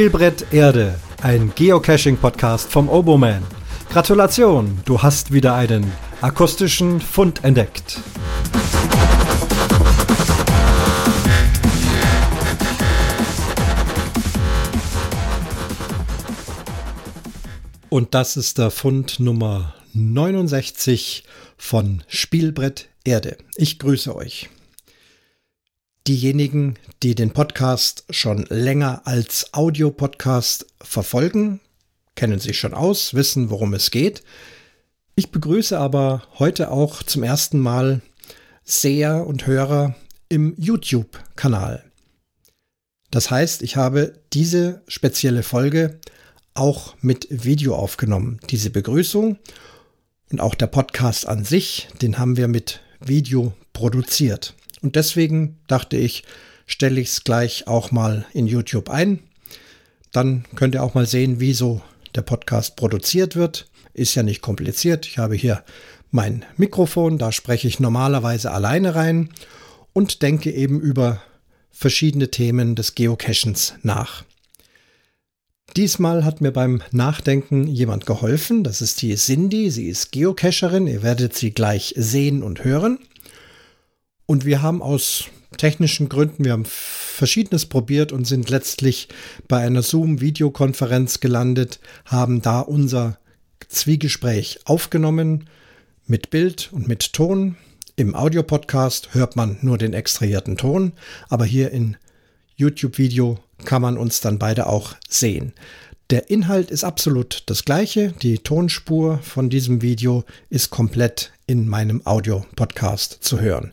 Spielbrett Erde, ein Geocaching-Podcast vom Oboman. Gratulation, du hast wieder einen akustischen Fund entdeckt. Und das ist der Fund Nummer 69 von Spielbrett Erde. Ich grüße euch. Diejenigen, die den Podcast schon länger als Audiopodcast verfolgen, kennen sich schon aus, wissen, worum es geht. Ich begrüße aber heute auch zum ersten Mal Seher und Hörer im YouTube-Kanal. Das heißt, ich habe diese spezielle Folge auch mit Video aufgenommen. Diese Begrüßung und auch der Podcast an sich, den haben wir mit Video produziert. Und deswegen dachte ich, stelle ich es gleich auch mal in YouTube ein. Dann könnt ihr auch mal sehen, wie so der Podcast produziert wird. Ist ja nicht kompliziert. Ich habe hier mein Mikrofon, da spreche ich normalerweise alleine rein und denke eben über verschiedene Themen des Geocachens nach. Diesmal hat mir beim Nachdenken jemand geholfen. Das ist die Cindy. Sie ist Geocacherin. Ihr werdet sie gleich sehen und hören. Und wir haben aus technischen Gründen, wir haben verschiedenes probiert und sind letztlich bei einer Zoom-Videokonferenz gelandet, haben da unser Zwiegespräch aufgenommen mit Bild und mit Ton. Im Audiopodcast hört man nur den extrahierten Ton, aber hier in YouTube-Video kann man uns dann beide auch sehen. Der Inhalt ist absolut das gleiche. Die Tonspur von diesem Video ist komplett in meinem Audio-Podcast zu hören.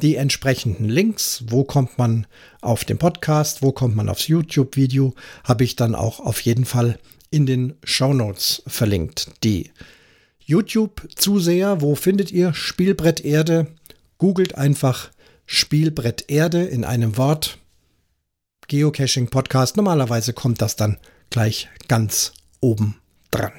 Die entsprechenden Links, wo kommt man auf den Podcast, wo kommt man aufs YouTube-Video, habe ich dann auch auf jeden Fall in den Show Notes verlinkt. Die YouTube-Zuseher, wo findet ihr Spielbrett Erde? Googelt einfach Spielbrett Erde in einem Wort Geocaching Podcast. Normalerweise kommt das dann gleich ganz oben dran.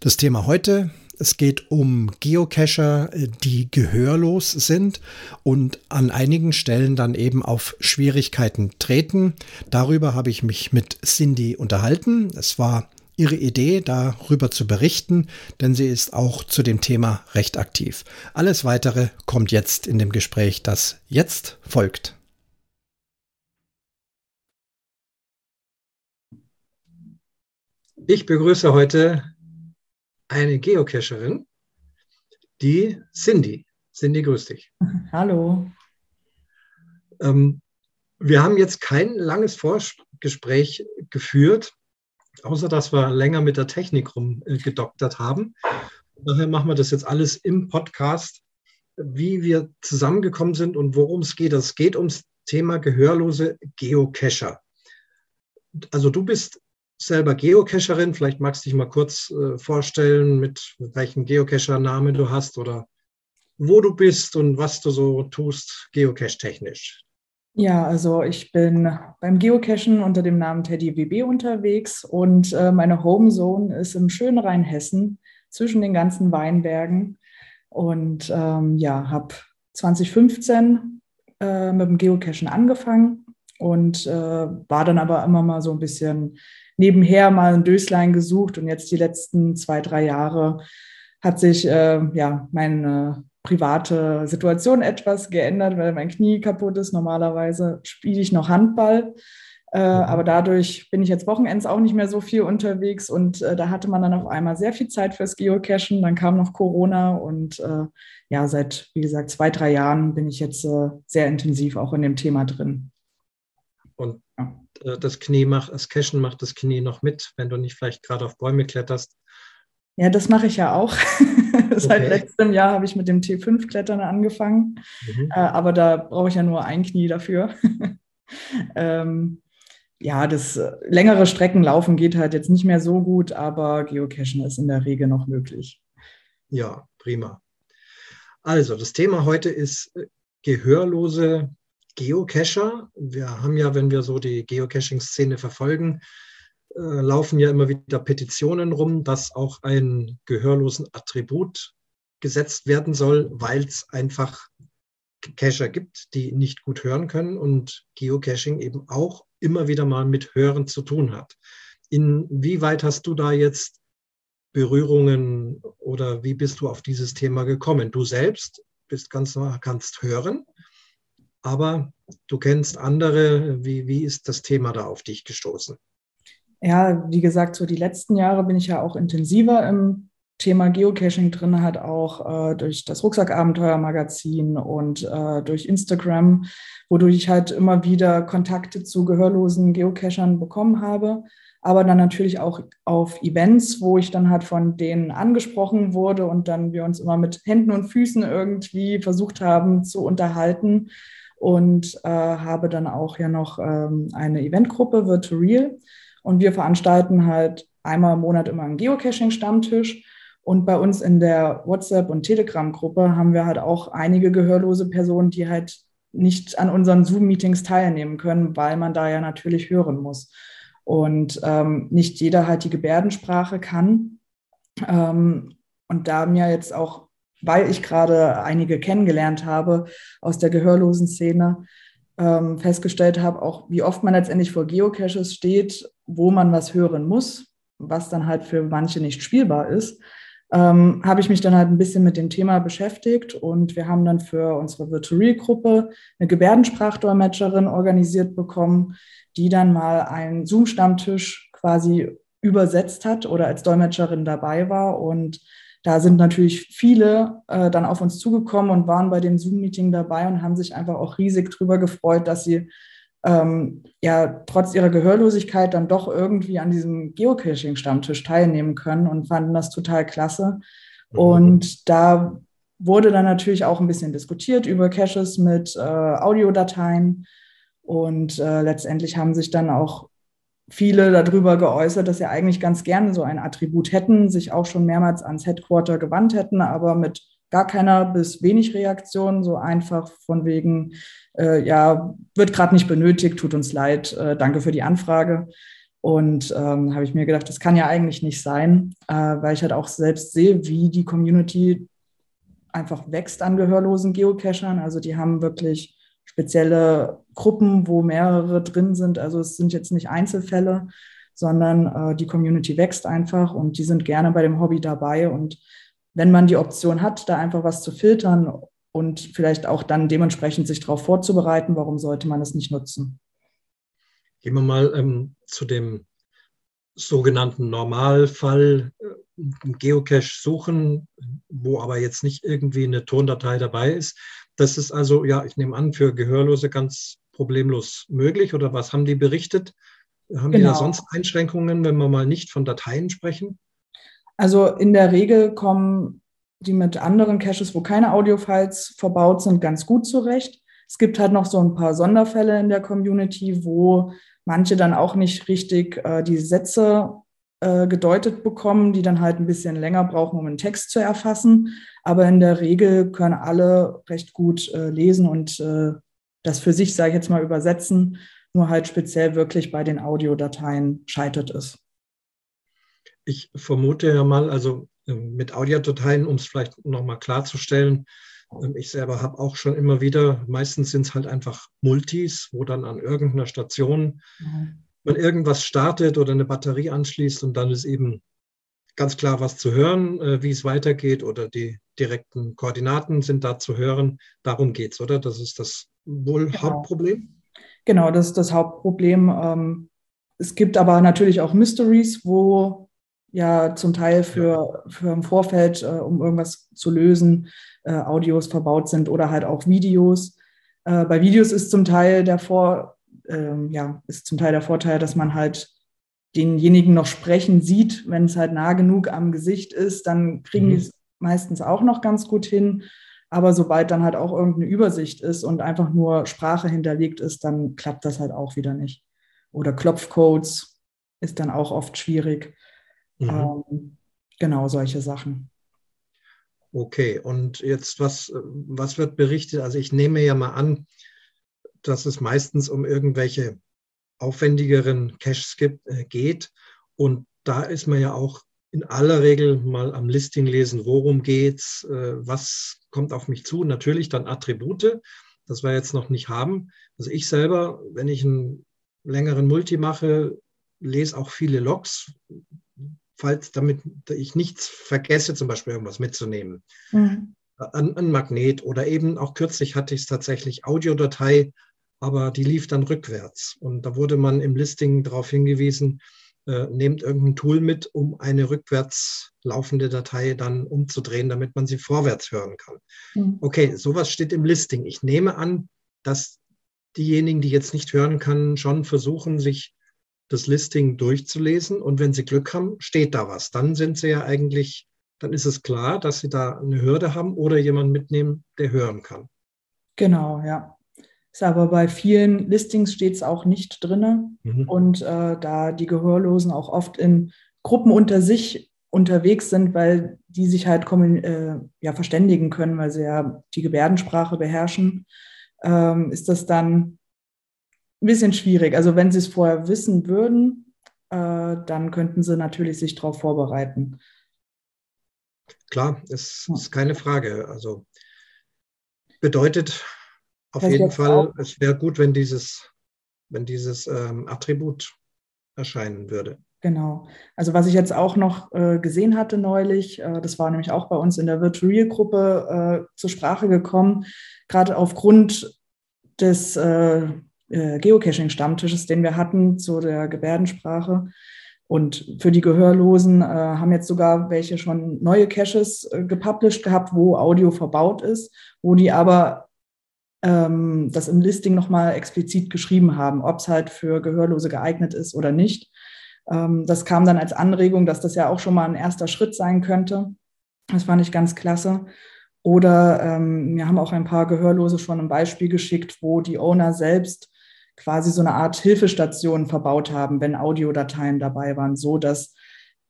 Das Thema heute, es geht um Geocacher, die gehörlos sind und an einigen Stellen dann eben auf Schwierigkeiten treten. Darüber habe ich mich mit Cindy unterhalten. Es war ihre Idee, darüber zu berichten, denn sie ist auch zu dem Thema recht aktiv. Alles weitere kommt jetzt in dem Gespräch, das jetzt folgt. Ich begrüße heute eine Geocacherin, die Cindy. Cindy, grüß dich. Hallo. Ähm, wir haben jetzt kein langes Vorgespräch geführt, außer dass wir länger mit der Technik rumgedoktert haben. Daher machen wir das jetzt alles im Podcast, wie wir zusammengekommen sind und worum es geht. Es geht ums Thema gehörlose Geocacher. Also du bist selber Geocacherin. Vielleicht magst du dich mal kurz äh, vorstellen, mit welchem Geocacher-Name du hast oder wo du bist und was du so tust, geocache-technisch. Ja, also ich bin beim Geocachen unter dem Namen Teddy WB unterwegs und äh, meine Homezone ist im schönen Rheinhessen zwischen den ganzen Weinbergen und ähm, ja, habe 2015 äh, mit dem Geocachen angefangen und äh, war dann aber immer mal so ein bisschen nebenher mal ein Döslein gesucht und jetzt die letzten zwei, drei Jahre hat sich äh, ja meine private Situation etwas geändert, weil mein Knie kaputt ist. Normalerweise spiele ich noch Handball. Äh, mhm. aber dadurch bin ich jetzt Wochenends auch nicht mehr so viel unterwegs und äh, da hatte man dann auf einmal sehr viel Zeit fürs Geocachen. Dann kam noch Corona und äh, ja, seit, wie gesagt, zwei, drei Jahren bin ich jetzt äh, sehr intensiv auch in dem Thema drin. Und das Knie macht, das Cashen macht das Knie noch mit, wenn du nicht vielleicht gerade auf Bäume kletterst. Ja, das mache ich ja auch. Seit okay. letztem Jahr habe ich mit dem T5-Klettern angefangen, mhm. äh, aber da brauche ich ja nur ein Knie dafür. ähm, ja, das äh, längere Streckenlaufen geht halt jetzt nicht mehr so gut, aber Geocachen ist in der Regel noch möglich. Ja, prima. Also, das Thema heute ist äh, gehörlose Geocacher. Wir haben ja, wenn wir so die Geocaching-Szene verfolgen, äh, laufen ja immer wieder Petitionen rum, dass auch ein gehörlosen Attribut gesetzt werden soll, weil es einfach Cacher gibt, die nicht gut hören können und Geocaching eben auch immer wieder mal mit Hören zu tun hat. Inwieweit hast du da jetzt Berührungen oder wie bist du auf dieses Thema gekommen? Du selbst bist ganz kannst hören, aber du kennst andere. Wie, wie ist das Thema da auf dich gestoßen? Ja, wie gesagt, so die letzten Jahre bin ich ja auch intensiver im Thema Geocaching drin, hat auch äh, durch das Rucksackabenteuer-Magazin und äh, durch Instagram, wodurch ich halt immer wieder Kontakte zu gehörlosen Geocachern bekommen habe. Aber dann natürlich auch auf Events, wo ich dann halt von denen angesprochen wurde und dann wir uns immer mit Händen und Füßen irgendwie versucht haben zu unterhalten. Und äh, habe dann auch ja noch ähm, eine Eventgruppe, Virtual. Und wir veranstalten halt einmal im Monat immer einen Geocaching-Stammtisch und bei uns in der WhatsApp- und Telegram-Gruppe haben wir halt auch einige gehörlose Personen, die halt nicht an unseren Zoom-Meetings teilnehmen können, weil man da ja natürlich hören muss. Und ähm, nicht jeder halt die Gebärdensprache kann. Ähm, und da mir jetzt auch, weil ich gerade einige kennengelernt habe aus der gehörlosen Szene, ähm, festgestellt habe, auch wie oft man letztendlich vor Geocaches steht, wo man was hören muss, was dann halt für manche nicht spielbar ist ähm, habe ich mich dann halt ein bisschen mit dem Thema beschäftigt und wir haben dann für unsere Virtual-Gruppe eine Gebärdensprachdolmetscherin organisiert bekommen, die dann mal einen Zoom-Stammtisch quasi übersetzt hat oder als Dolmetscherin dabei war. Und da sind natürlich viele äh, dann auf uns zugekommen und waren bei dem Zoom-Meeting dabei und haben sich einfach auch riesig drüber gefreut, dass sie ähm, ja trotz ihrer Gehörlosigkeit dann doch irgendwie an diesem Geocaching-Stammtisch teilnehmen können und fanden das total klasse. Mhm. Und da wurde dann natürlich auch ein bisschen diskutiert über Caches mit äh, Audiodateien. Und äh, letztendlich haben sich dann auch viele darüber geäußert, dass sie eigentlich ganz gerne so ein Attribut hätten, sich auch schon mehrmals ans Headquarter gewandt hätten, aber mit gar keiner bis wenig Reaktion, so einfach von wegen, äh, ja, wird gerade nicht benötigt, tut uns leid, äh, danke für die Anfrage. Und ähm, habe ich mir gedacht, das kann ja eigentlich nicht sein, äh, weil ich halt auch selbst sehe, wie die Community einfach wächst an gehörlosen Geocachern. Also die haben wirklich spezielle Gruppen, wo mehrere drin sind. Also es sind jetzt nicht Einzelfälle, sondern äh, die Community wächst einfach und die sind gerne bei dem Hobby dabei. Und wenn man die Option hat, da einfach was zu filtern und vielleicht auch dann dementsprechend sich darauf vorzubereiten, warum sollte man es nicht nutzen? Gehen wir mal ähm, zu dem sogenannten Normalfall äh, Geocache suchen, wo aber jetzt nicht irgendwie eine Tondatei dabei ist. Das ist also, ja, ich nehme an, für Gehörlose ganz problemlos möglich. Oder was haben die berichtet? Haben genau. die da genau. sonst Einschränkungen, wenn wir mal nicht von Dateien sprechen? Also in der Regel kommen die mit anderen Caches, wo keine Audio-Files verbaut sind, ganz gut zurecht. Es gibt halt noch so ein paar Sonderfälle in der Community, wo manche dann auch nicht richtig äh, die Sätze äh, gedeutet bekommen, die dann halt ein bisschen länger brauchen, um einen Text zu erfassen. Aber in der Regel können alle recht gut äh, lesen und äh, das für sich, sage ich jetzt mal, übersetzen. Nur halt speziell wirklich bei den Audiodateien scheitert es. Ich vermute ja mal, also ähm, mit Audiodateien, um es vielleicht nochmal klarzustellen, ähm, ich selber habe auch schon immer wieder, meistens sind es halt einfach Multis, wo dann an irgendeiner Station mhm. Man irgendwas startet oder eine Batterie anschließt und dann ist eben ganz klar was zu hören, äh, wie es weitergeht oder die direkten Koordinaten sind da zu hören. Darum geht es, oder? Das ist das wohl genau. Hauptproblem? Genau, das ist das Hauptproblem. Ähm, es gibt aber natürlich auch Mysteries, wo ja zum Teil für, für im Vorfeld, äh, um irgendwas zu lösen, äh, Audios verbaut sind oder halt auch Videos. Äh, bei Videos ist zum Teil der Vor, ähm, ja, ist zum Teil der Vorteil, dass man halt denjenigen noch sprechen sieht, wenn es halt nah genug am Gesicht ist, dann kriegen mhm. die es meistens auch noch ganz gut hin. Aber sobald dann halt auch irgendeine Übersicht ist und einfach nur Sprache hinterlegt ist, dann klappt das halt auch wieder nicht. Oder Klopfcodes ist dann auch oft schwierig. Mhm. Ähm, genau solche Sachen. Okay, und jetzt was, was wird berichtet? Also ich nehme ja mal an, dass es meistens um irgendwelche aufwendigeren Caches gibt, äh, geht. Und da ist man ja auch in aller Regel mal am Listing lesen, worum geht's, äh, was kommt auf mich zu. Natürlich dann Attribute, das wir jetzt noch nicht haben. Also ich selber, wenn ich ein längeren Multi mache, lese auch viele Logs, falls damit ich nichts vergesse, zum Beispiel irgendwas mitzunehmen. Mhm. Ein, ein Magnet oder eben auch kürzlich hatte ich es tatsächlich Audiodatei, aber die lief dann rückwärts. Und da wurde man im Listing darauf hingewiesen, äh, nehmt irgendein Tool mit, um eine rückwärts laufende Datei dann umzudrehen, damit man sie vorwärts hören kann. Mhm. Okay, sowas steht im Listing. Ich nehme an, dass diejenigen, die jetzt nicht hören können, schon versuchen, sich das Listing durchzulesen. Und wenn sie Glück haben, steht da was. Dann sind sie ja eigentlich, dann ist es klar, dass sie da eine Hürde haben oder jemanden mitnehmen, der hören kann. Genau, ja. Ist aber bei vielen Listings steht es auch nicht drin. Mhm. Und äh, da die Gehörlosen auch oft in Gruppen unter sich unterwegs sind, weil die sich halt äh, ja, verständigen können, weil sie ja die Gebärdensprache beherrschen, ähm, ist das dann ein bisschen schwierig. Also wenn sie es vorher wissen würden, äh, dann könnten sie natürlich sich darauf vorbereiten. Klar, ist, ist keine Frage. Also bedeutet, auf das jeden Fall, auch. es wäre gut, wenn dieses, wenn dieses ähm, Attribut erscheinen würde. Genau. Also was ich jetzt auch noch äh, gesehen hatte neulich, äh, das war nämlich auch bei uns in der Virtual-Gruppe äh, zur Sprache gekommen, gerade aufgrund des äh, äh, Geocaching-Stammtisches, den wir hatten zu der Gebärdensprache. Und für die Gehörlosen äh, haben jetzt sogar welche schon neue Caches gepublished gehabt, wo Audio verbaut ist, wo die aber ähm, das im Listing nochmal explizit geschrieben haben, ob es halt für Gehörlose geeignet ist oder nicht. Ähm, das kam dann als Anregung, dass das ja auch schon mal ein erster Schritt sein könnte. Das fand ich ganz klasse. Oder ähm, mir haben auch ein paar Gehörlose schon ein Beispiel geschickt, wo die Owner selbst quasi so eine Art Hilfestation verbaut haben, wenn Audiodateien dabei waren, so dass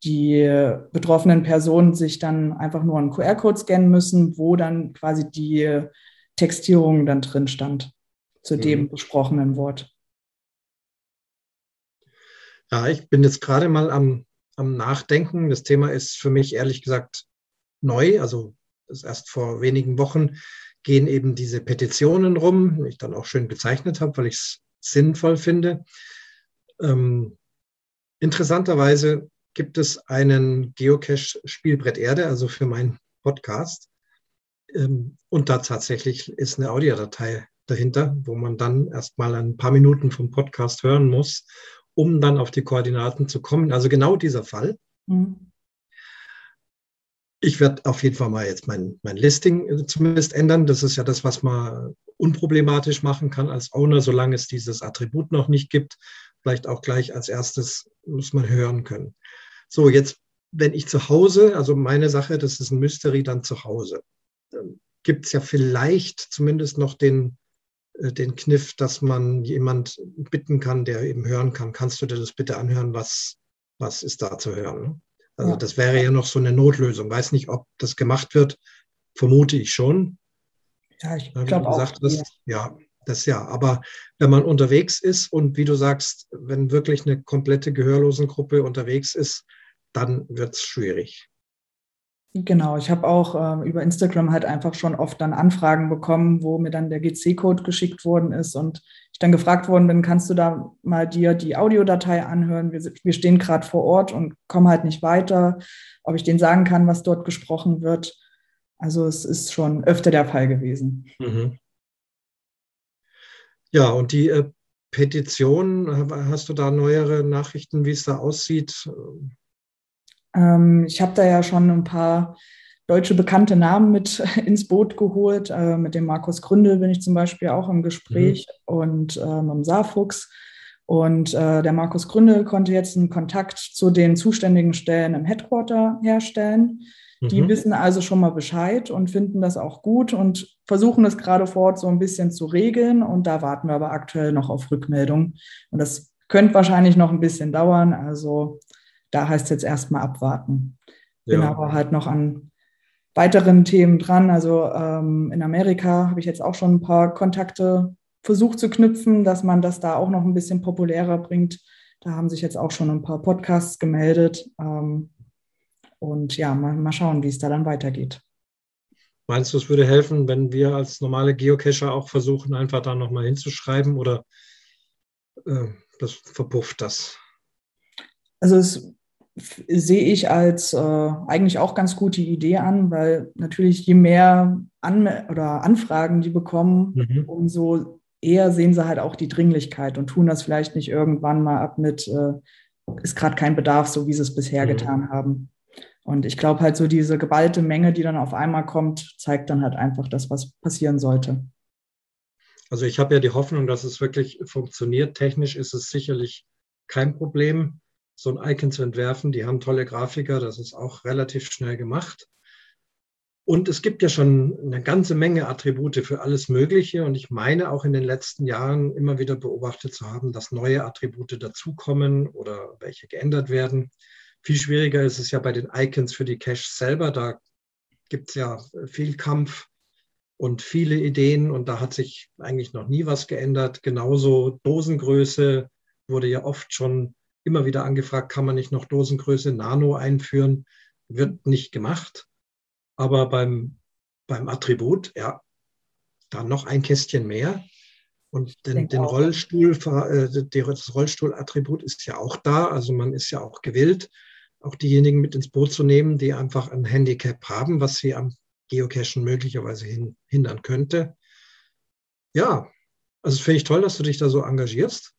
die betroffenen Personen sich dann einfach nur einen QR-Code scannen müssen, wo dann quasi die Textierung dann drin stand zu dem mhm. besprochenen Wort. Ja, ich bin jetzt gerade mal am, am Nachdenken. Das Thema ist für mich ehrlich gesagt neu. Also das erst vor wenigen Wochen gehen eben diese Petitionen rum, die ich dann auch schön bezeichnet habe, weil ich es sinnvoll finde. Ähm, interessanterweise gibt es einen Geocache Spielbrett Erde, also für meinen Podcast. Ähm, und da tatsächlich ist eine Audiodatei dahinter, wo man dann erstmal ein paar Minuten vom Podcast hören muss, um dann auf die Koordinaten zu kommen. Also genau dieser Fall. Mhm. Ich werde auf jeden Fall mal jetzt mein, mein Listing äh, zumindest ändern. Das ist ja das, was man unproblematisch machen kann als Owner, solange es dieses Attribut noch nicht gibt. Vielleicht auch gleich als erstes muss man hören können. So, jetzt, wenn ich zu Hause, also meine Sache, das ist ein Mystery dann zu Hause gibt es ja vielleicht zumindest noch den, äh, den Kniff, dass man jemand bitten kann, der eben hören kann, kannst du dir das bitte anhören, was, was ist da zu hören? Also ja. das wäre ja noch so eine Notlösung. Weiß nicht, ob das gemacht wird, vermute ich schon. Ja, ich glaube auch. Das, ja, das ja. Aber wenn man unterwegs ist und wie du sagst, wenn wirklich eine komplette Gehörlosengruppe unterwegs ist, dann wird es schwierig. Genau, ich habe auch äh, über Instagram halt einfach schon oft dann Anfragen bekommen, wo mir dann der GC-Code geschickt worden ist und ich dann gefragt worden bin, kannst du da mal dir die Audiodatei anhören? Wir, wir stehen gerade vor Ort und kommen halt nicht weiter, ob ich denen sagen kann, was dort gesprochen wird. Also es ist schon öfter der Fall gewesen. Mhm. Ja, und die äh, Petition, hast du da neuere Nachrichten, wie es da aussieht? Ähm, ich habe da ja schon ein paar deutsche bekannte Namen mit ins Boot geholt. Äh, mit dem Markus Gründel bin ich zum Beispiel auch im Gespräch mhm. und äh, mit dem Saarfuchs. Und äh, der Markus Gründel konnte jetzt einen Kontakt zu den zuständigen Stellen im Headquarter herstellen. Die mhm. wissen also schon mal Bescheid und finden das auch gut und versuchen es gerade vor Ort so ein bisschen zu regeln. Und da warten wir aber aktuell noch auf Rückmeldung. Und das könnte wahrscheinlich noch ein bisschen dauern. Also da heißt es jetzt erstmal abwarten. Bin ja. aber halt noch an weiteren Themen dran. Also ähm, in Amerika habe ich jetzt auch schon ein paar Kontakte versucht zu knüpfen, dass man das da auch noch ein bisschen populärer bringt. Da haben sich jetzt auch schon ein paar Podcasts gemeldet. Ähm, und ja, mal, mal schauen, wie es da dann weitergeht. Meinst du, es würde helfen, wenn wir als normale Geocacher auch versuchen, einfach da nochmal hinzuschreiben oder äh, das verpufft das? Also es sehe ich als äh, eigentlich auch ganz gute Idee an, weil natürlich je mehr an oder Anfragen die bekommen, mhm. umso eher sehen sie halt auch die Dringlichkeit und tun das vielleicht nicht irgendwann mal ab mit, äh, ist gerade kein Bedarf, so wie sie es bisher mhm. getan haben. Und ich glaube halt so diese geballte Menge, die dann auf einmal kommt, zeigt dann halt einfach das, was passieren sollte. Also ich habe ja die Hoffnung, dass es wirklich funktioniert. Technisch ist es sicherlich kein Problem so ein Icon zu entwerfen. Die haben tolle Grafiker, das ist auch relativ schnell gemacht. Und es gibt ja schon eine ganze Menge Attribute für alles Mögliche. Und ich meine auch in den letzten Jahren immer wieder beobachtet zu haben, dass neue Attribute dazukommen oder welche geändert werden. Viel schwieriger ist es ja bei den Icons für die Cache selber. Da gibt es ja viel Kampf und viele Ideen und da hat sich eigentlich noch nie was geändert. Genauso Dosengröße wurde ja oft schon immer wieder angefragt, kann man nicht noch Dosengröße Nano einführen? Wird nicht gemacht. Aber beim, beim Attribut, ja, da noch ein Kästchen mehr. Und den, den Rollstuhl, äh, das Rollstuhlattribut ist ja auch da. Also man ist ja auch gewillt, auch diejenigen mit ins Boot zu nehmen, die einfach ein Handicap haben, was sie am Geocachen möglicherweise hin, hindern könnte. Ja, also finde ich toll, dass du dich da so engagierst.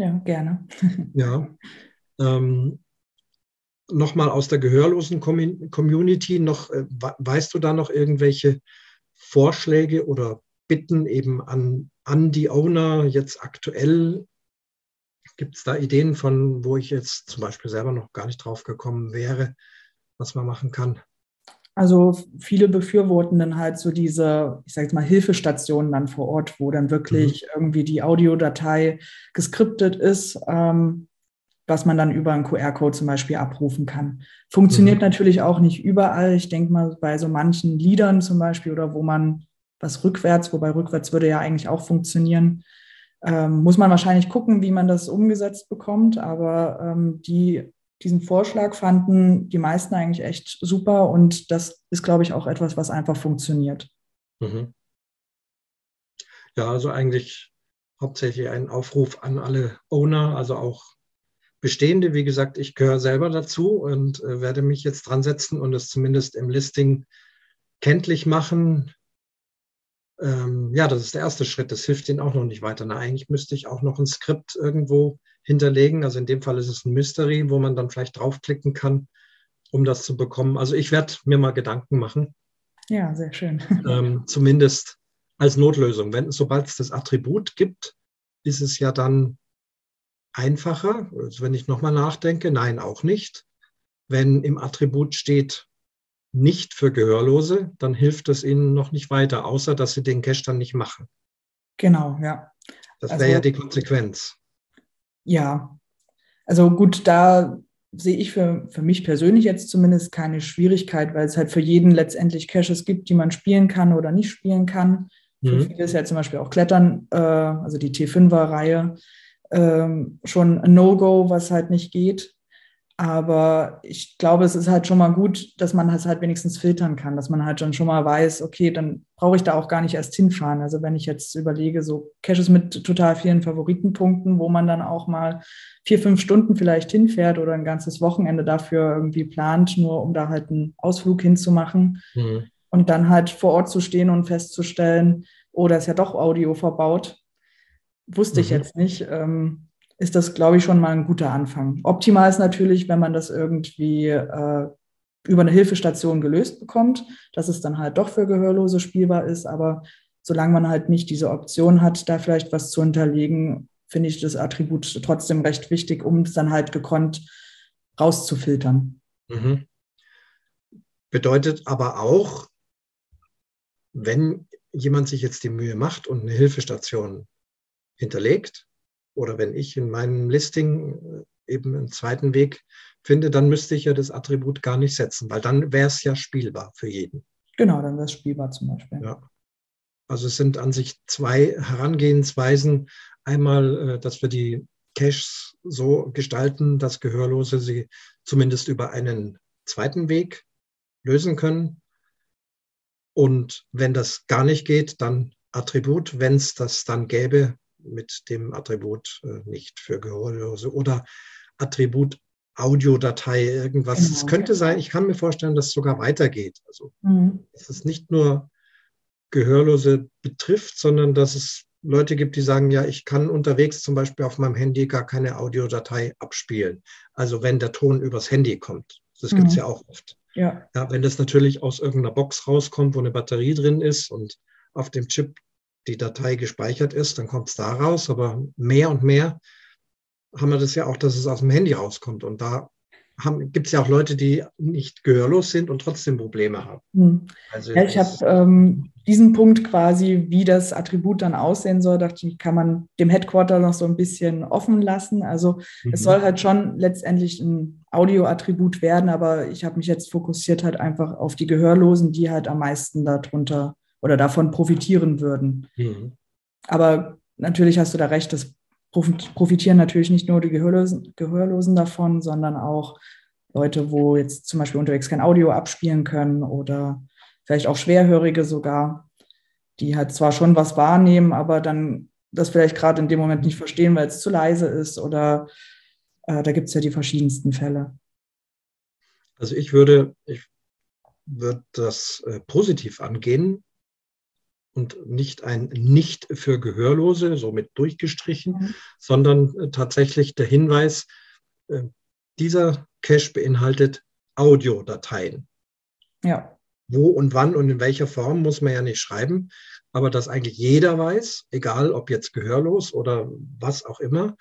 Ja, gerne. ja. Ähm, Nochmal aus der gehörlosen Community, noch, äh, weißt du da noch irgendwelche Vorschläge oder Bitten eben an, an die Owner jetzt aktuell? Gibt es da Ideen von, wo ich jetzt zum Beispiel selber noch gar nicht drauf gekommen wäre, was man machen kann? Also viele befürworten dann halt so diese, ich sage jetzt mal, Hilfestationen dann vor Ort, wo dann wirklich mhm. irgendwie die Audiodatei geskriptet ist, ähm, was man dann über einen QR-Code zum Beispiel abrufen kann. Funktioniert mhm. natürlich auch nicht überall. Ich denke mal bei so manchen Liedern zum Beispiel oder wo man was rückwärts, wobei rückwärts würde ja eigentlich auch funktionieren, ähm, muss man wahrscheinlich gucken, wie man das umgesetzt bekommt. Aber ähm, die diesen Vorschlag fanden die meisten eigentlich echt super und das ist, glaube ich, auch etwas, was einfach funktioniert. Mhm. Ja, also eigentlich hauptsächlich ein Aufruf an alle Owner, also auch bestehende. Wie gesagt, ich gehöre selber dazu und äh, werde mich jetzt dran setzen und es zumindest im Listing kenntlich machen. Ähm, ja, das ist der erste Schritt. Das hilft Ihnen auch noch nicht weiter. Na, eigentlich müsste ich auch noch ein Skript irgendwo hinterlegen. Also in dem Fall ist es ein Mystery, wo man dann vielleicht draufklicken kann, um das zu bekommen. Also ich werde mir mal Gedanken machen. Ja, sehr schön. Ähm, zumindest als Notlösung. Wenn, sobald es das Attribut gibt, ist es ja dann einfacher. Also wenn ich nochmal nachdenke, nein, auch nicht. Wenn im Attribut steht nicht für Gehörlose, dann hilft es ihnen noch nicht weiter, außer dass sie den Cache dann nicht machen. Genau, ja. Das wäre also, ja die Konsequenz. Ja, also gut, da sehe ich für, für mich persönlich jetzt zumindest keine Schwierigkeit, weil es halt für jeden letztendlich Caches gibt, die man spielen kann oder nicht spielen kann. Für mhm. viele ist ja zum Beispiel auch Klettern, äh, also die T5er-Reihe, ähm, schon ein No-Go, was halt nicht geht. Aber ich glaube, es ist halt schon mal gut, dass man das halt wenigstens filtern kann, dass man halt dann schon mal weiß, okay, dann brauche ich da auch gar nicht erst hinfahren. Also wenn ich jetzt überlege, so Caches mit total vielen Favoritenpunkten, wo man dann auch mal vier, fünf Stunden vielleicht hinfährt oder ein ganzes Wochenende dafür irgendwie plant, nur um da halt einen Ausflug hinzumachen mhm. und dann halt vor Ort zu stehen und festzustellen, oh, da ist ja doch Audio verbaut. Wusste mhm. ich jetzt nicht. Ähm, ist das, glaube ich, schon mal ein guter Anfang. Optimal ist natürlich, wenn man das irgendwie äh, über eine Hilfestation gelöst bekommt, dass es dann halt doch für Gehörlose spielbar ist. Aber solange man halt nicht diese Option hat, da vielleicht was zu hinterlegen, finde ich das Attribut trotzdem recht wichtig, um es dann halt gekonnt rauszufiltern. Mhm. Bedeutet aber auch, wenn jemand sich jetzt die Mühe macht und eine Hilfestation hinterlegt, oder wenn ich in meinem Listing äh, eben einen zweiten Weg finde, dann müsste ich ja das Attribut gar nicht setzen, weil dann wäre es ja spielbar für jeden. Genau, dann wäre es spielbar zum Beispiel. Ja. Also es sind an sich zwei Herangehensweisen. Einmal, äh, dass wir die Caches so gestalten, dass Gehörlose sie zumindest über einen zweiten Weg lösen können. Und wenn das gar nicht geht, dann Attribut. Wenn es das dann gäbe, mit dem Attribut äh, nicht für Gehörlose oder Attribut Audiodatei, irgendwas. Genau. Es könnte sein, ich kann mir vorstellen, dass es sogar weitergeht. Also, mhm. dass es nicht nur Gehörlose betrifft, sondern dass es Leute gibt, die sagen, ja, ich kann unterwegs zum Beispiel auf meinem Handy gar keine Audiodatei abspielen. Also wenn der Ton übers Handy kommt. Das gibt es mhm. ja auch oft. Ja. ja. Wenn das natürlich aus irgendeiner Box rauskommt, wo eine Batterie drin ist und auf dem Chip die Datei gespeichert ist, dann kommt es da raus. Aber mehr und mehr haben wir das ja auch, dass es aus dem Handy rauskommt. Und da gibt es ja auch Leute, die nicht gehörlos sind und trotzdem Probleme haben. Hm. Also ja, ich habe ähm, diesen Punkt quasi, wie das Attribut dann aussehen soll, dachte ich, kann man dem Headquarter noch so ein bisschen offen lassen. Also mhm. es soll halt schon letztendlich ein Audio-Attribut werden, aber ich habe mich jetzt fokussiert halt einfach auf die Gehörlosen, die halt am meisten darunter oder davon profitieren würden. Mhm. Aber natürlich hast du da recht, das profitieren natürlich nicht nur die Gehörlosen, Gehörlosen davon, sondern auch Leute, wo jetzt zum Beispiel unterwegs kein Audio abspielen können oder vielleicht auch Schwerhörige sogar, die halt zwar schon was wahrnehmen, aber dann das vielleicht gerade in dem Moment nicht verstehen, weil es zu leise ist oder äh, da gibt es ja die verschiedensten Fälle. Also ich würde, ich würde das äh, positiv angehen, und nicht ein Nicht für Gehörlose, somit durchgestrichen, mhm. sondern äh, tatsächlich der Hinweis, äh, dieser Cache beinhaltet Audiodateien. Ja. Wo und wann und in welcher Form muss man ja nicht schreiben, aber dass eigentlich jeder weiß, egal ob jetzt gehörlos oder was auch immer,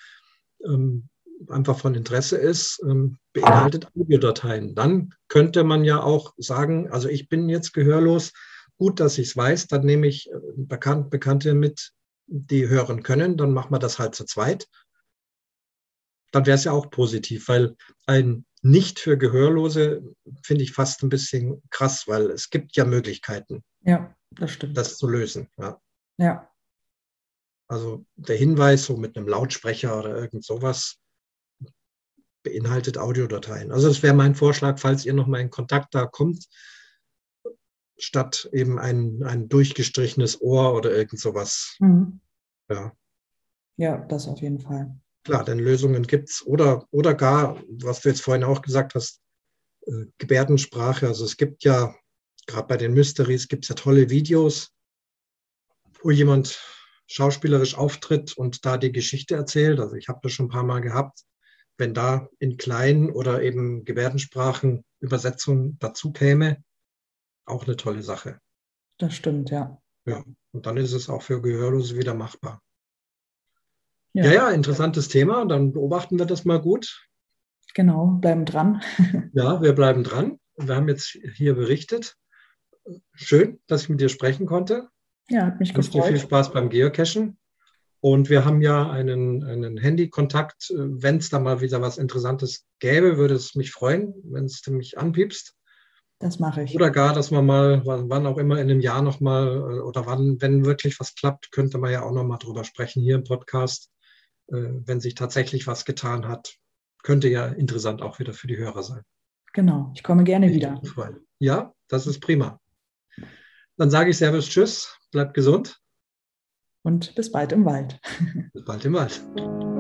ähm, einfach von Interesse ist, ähm, beinhaltet Audiodateien. Dann könnte man ja auch sagen, also ich bin jetzt gehörlos, gut, dass ich es weiß, dann nehme ich äh, Bekan Bekannte mit, die hören können, dann machen wir das halt zu zweit. Dann wäre es ja auch positiv, weil ein Nicht für Gehörlose finde ich fast ein bisschen krass, weil es gibt ja Möglichkeiten. Ja, das stimmt. Das zu lösen. Ja. ja. Also der Hinweis so mit einem Lautsprecher oder irgend sowas beinhaltet Audiodateien. Also das wäre mein Vorschlag, falls ihr noch mal in Kontakt da kommt, statt eben ein, ein durchgestrichenes Ohr oder irgend sowas. Mhm. Ja. Ja, das auf jeden Fall. Klar, denn Lösungen gibt es. Oder, oder gar, was du jetzt vorhin auch gesagt hast, äh, Gebärdensprache. Also es gibt ja, gerade bei den Mysteries, gibt es ja tolle Videos, wo jemand schauspielerisch auftritt und da die Geschichte erzählt. Also ich habe das schon ein paar Mal gehabt. Wenn da in kleinen oder eben Gebärdensprachen Übersetzung dazu käme, auch eine tolle Sache. Das stimmt, ja. Ja, und dann ist es auch für Gehörlose wieder machbar. Ja, ja, ja interessantes Thema. Dann beobachten wir das mal gut. Genau, bleiben dran. ja, wir bleiben dran. Wir haben jetzt hier berichtet. Schön, dass ich mit dir sprechen konnte. Ja, hat mich gefreut. Dir viel Spaß beim Geocachen. Und wir haben ja einen, einen Handykontakt. Wenn es da mal wieder was Interessantes gäbe, würde es mich freuen, wenn es mich anpiepst. Das mache ich. Oder gar, dass man mal, wann auch immer in einem Jahr nochmal, äh, oder wann, wenn wirklich was klappt, könnte man ja auch nochmal drüber sprechen hier im Podcast, äh, wenn sich tatsächlich was getan hat. Könnte ja interessant auch wieder für die Hörer sein. Genau, ich komme gerne ich wieder. Ja, das ist prima. Dann sage ich Servus, Tschüss, bleibt gesund. Und bis bald im Wald. Bis bald im Wald.